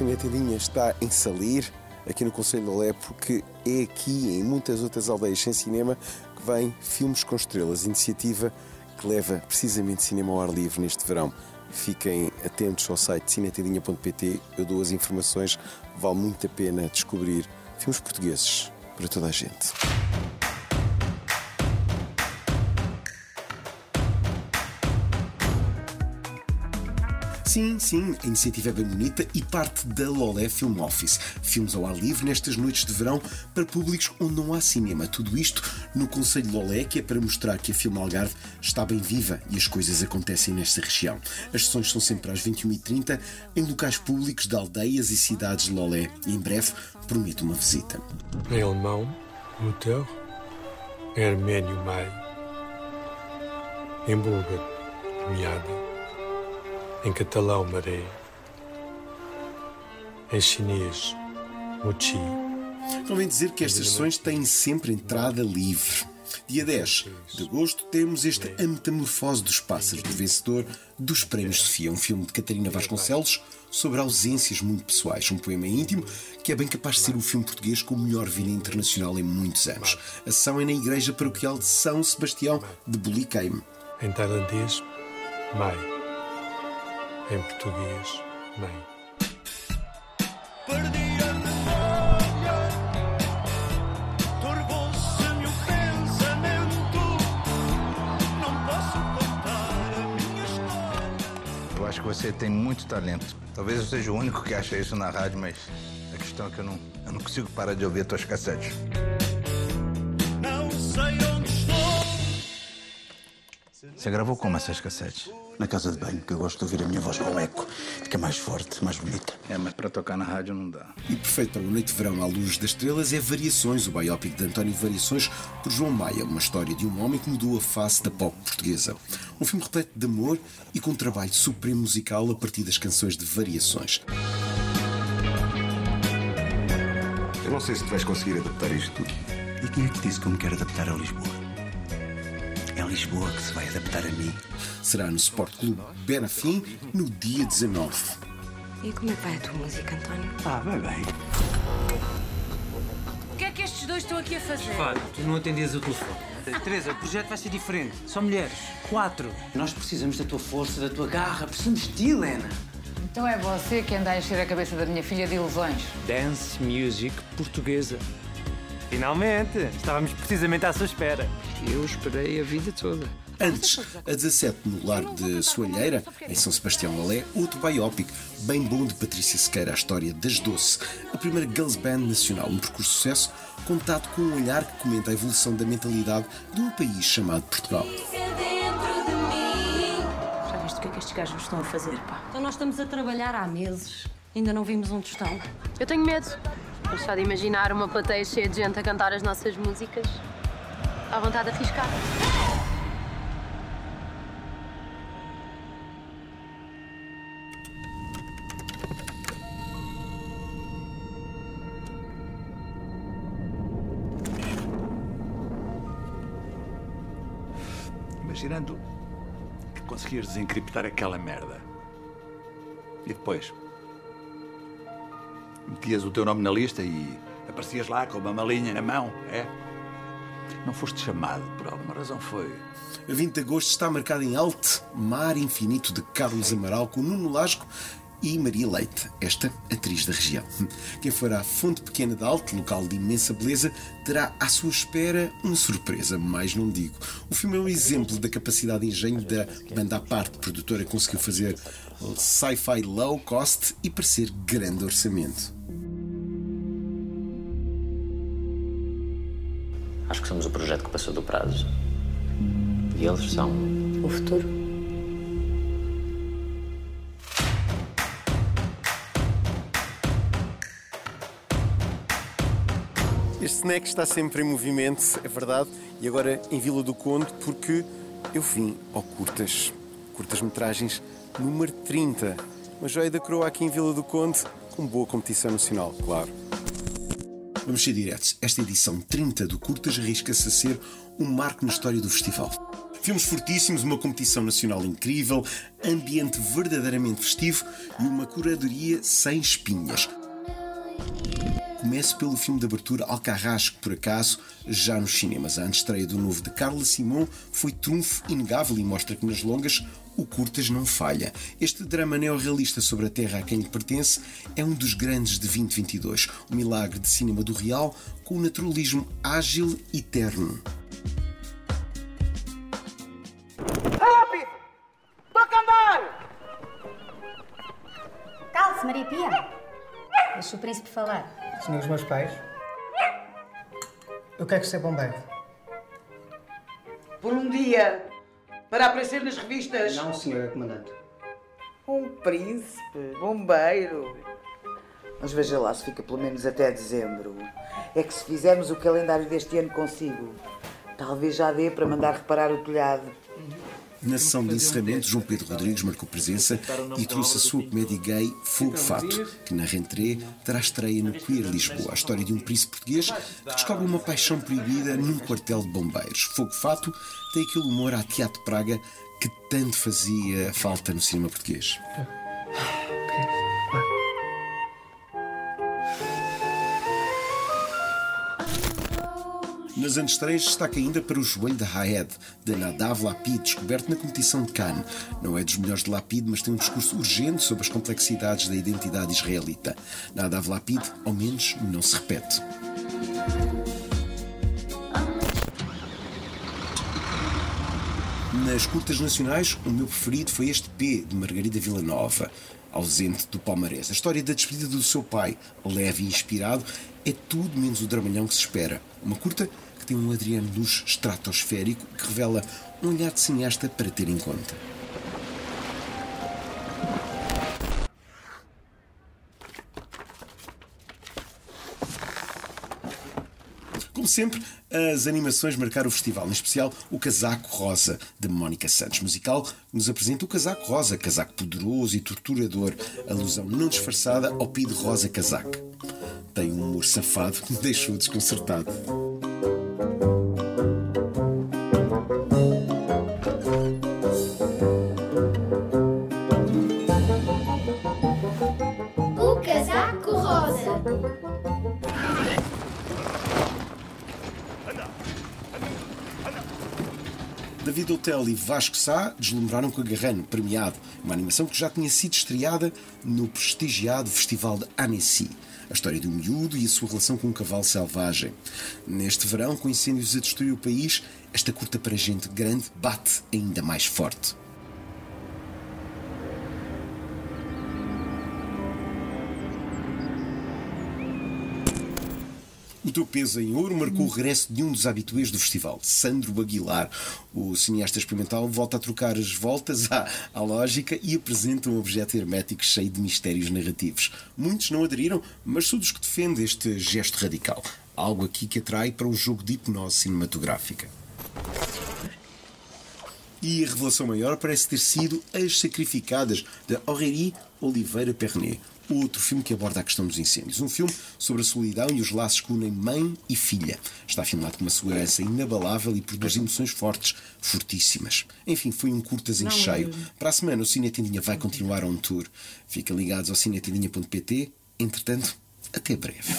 Cinetadinha está em Salir, aqui no Conselho de Olé, porque é aqui e em muitas outras aldeias sem cinema que vem Filmes com Estrelas, iniciativa que leva precisamente cinema ao ar livre neste verão. Fiquem atentos ao site cinetadinha.pt, eu dou as informações, vale muito a pena descobrir filmes portugueses para toda a gente. Sim, sim, a iniciativa é bem bonita e parte da Lolé Film Office. Filmes ao ar livre nestas noites de verão para públicos onde não há cinema. Tudo isto no Conselho Lolé, que é para mostrar que a Filme Algarve está bem viva e as coisas acontecem nesta região. As sessões são sempre às 21h30 em locais públicos de aldeias e cidades de Lolé e em breve prometo uma visita. Em alemão, em armênio, Mai, em búlgaro, Miada em catalão maré, em chinês mochi. Convém dizer que estas sessões têm sempre entrada livre. Dia 10 de agosto temos este A Metamorfose dos Pássaros, do vencedor dos Prémios Sofia, um filme de Catarina Vasconcelos sobre ausências muito pessoais, um poema íntimo que é bem capaz de ser o filme português com o melhor vinho internacional em muitos anos. A sessão é na Igreja Paroquial de São Sebastião de Buliqueime. Em tailandês, Mai em português, mãe. Perdi a memória, turvou-se-me o pensamento, não posso contar a minha história. Eu acho que você tem muito talento. Talvez eu seja o único que acha isso na rádio, mas a questão é que eu não, eu não consigo parar de ouvir as tuas cassetes. Você gravou como essas cassetes? na casa de banho, que eu gosto de ouvir a minha voz com eco. Fica mais forte, mais bonita. É, mas para tocar na rádio não dá. E perfeito para uma noite de verão à luz das estrelas é Variações, o biopic de António Variações, por João Maia, uma história de um homem que mudou a face da pop portuguesa. Um filme repleto de amor e com um trabalho supremo musical a partir das canções de Variações. Eu não sei se tu vais conseguir adaptar isto tudo. E quem é que disse que eu me quero adaptar a Lisboa? Lisboa que se vai adaptar a mim. Será no Sport Clube Benafim no dia 19. E como é que vai a tua música, António? Ah, vai bem. O que é que estes dois estão aqui a fazer? Fábio, tu não atendias o telefone. Teresa, o projeto vai ser diferente. Só mulheres. Quatro. Nós precisamos da tua força, da tua garra. Precisamos de ti, Helena. Então é você que anda a encher a cabeça da minha filha de ilusões. Dance music portuguesa. Finalmente! Estávamos precisamente à sua espera. Eu esperei a vida toda. Antes, a 17, no lar de Soalheira, em São Sebastião Lolé, outro biopic bem bom de Patrícia Sequeira, a história das Doce, a primeira girls band nacional, um percurso de sucesso contado com um olhar que comenta a evolução da mentalidade de um país chamado Portugal. Já viste o que é que estes gajos estão a fazer, pá? Então nós estamos a trabalhar há meses. Ainda não vimos um tostão. Eu tenho medo. Só de imaginar uma plateia cheia de gente a cantar as nossas músicas, à vontade de arriscar. Imaginando que conseguias desencriptar aquela merda. E depois? Metias o teu nome na lista e aparecias lá com uma malinha na mão, é? Não foste chamado, por alguma razão foi. A 20 de agosto está marcado em alto Mar Infinito de Carlos Amaral com Nuno Lasco e Maria Leite, esta atriz da região. Quem for à Fonte Pequena de Alto, local de imensa beleza, terá à sua espera uma surpresa, mais não digo. O filme é um exemplo da capacidade de engenho da banda à parte. A produtora conseguiu fazer sci-fi low cost e parecer grande orçamento. Acho que somos o projeto que passou do prazo. E eles são o futuro. Este snack está sempre em movimento, é verdade, e agora em Vila do Conde, porque eu vim ao Curtas, Curtas-Metragens número 30. Uma joia da coroa aqui em Vila do Conde, com boa competição nacional, claro. Vamos ser diretos. Esta edição 30 do Curtas arrisca-se a ser um marco na história do festival. Filmes fortíssimos, uma competição nacional incrível, ambiente verdadeiramente festivo e uma curadoria sem espinhas. Começo pelo filme de abertura Alcarrasco, por acaso, já nos cinemas. A estreia do novo de Carla Simon foi trunfo inegável e mostra que nas longas o Curtas não falha. Este drama neorrealista sobre a terra a quem lhe pertence é um dos grandes de 2022. O milagre de cinema do real com o naturalismo ágil e terno. Rápido! Toca andar! Calce, Maria Pia. Deixa o príncipe falar. Senhores meus pais, eu quero ser bombeiro. Por um dia, para aparecer nas revistas. Não, senhora comandante. Um príncipe, bombeiro. Mas veja lá se fica pelo menos até dezembro. É que se fizermos o calendário deste ano consigo, talvez já dê para mandar reparar o telhado. Na sessão de encerramento, João Pedro Rodrigues marcou presença e trouxe a sua comédia gay Fogo Fato, que na rentrée terá estreia no Queer Lisboa, a história de um príncipe português que descobre uma paixão proibida num quartel de bombeiros. Fogo Fato tem aquele humor à Teatro Praga que tanto fazia falta no cinema português. Nas antestreias destaca ainda para o joelho de Haed, de Nadav Lapid, descoberto na competição de Cannes. Não é dos melhores de Lapid, mas tem um discurso urgente sobre as complexidades da identidade israelita. Nadav Lapid, ao menos, não se repete. Nas curtas nacionais, o meu preferido foi este P, de Margarida Villanova, ausente do palmarés. A história da despedida do seu pai, leve e inspirado, é tudo menos o dramalhão que se espera. Uma curta tem um Adriano Luz estratosférico que revela um olhar de cineasta para ter em conta. Como sempre, as animações marcaram o festival, em especial o Casaco Rosa, de Mónica Santos. Musical nos apresenta o Casaco Rosa, casaco poderoso e torturador, alusão não disfarçada ao Pide Rosa Casaco. Tem um humor safado que me deixou desconcertado. David Hotel e Vasco Sá deslumbraram com Agarrano, premiado, uma animação que já tinha sido estreada no prestigiado Festival de Annecy. A história do miúdo e a sua relação com um cavalo selvagem. Neste verão, com incêndios a destruir o país, esta curta para gente grande bate ainda mais forte. O teu peso em ouro marcou o regresso de um dos habituês do festival, Sandro Aguilar. O cineasta experimental volta a trocar as voltas à, à lógica e apresenta um objeto hermético cheio de mistérios narrativos. Muitos não aderiram, mas sou dos que defende este gesto radical. Algo aqui que atrai para um jogo de hipnose cinematográfica. E a revelação maior parece ter sido As Sacrificadas, de Aurélie Oliveira Pernet. Outro filme que aborda a questão dos incêndios. Um filme sobre a solidão e os laços que unem mãe e filha. Está filmado com uma segurança inabalável e produz emoções fortes, fortíssimas. Enfim, foi um curtas em Não, cheio. Para a semana, o Cine Tendinha vai continuar on tour. Fiquem ligados ao cinetendinha.pt. Entretanto, até breve.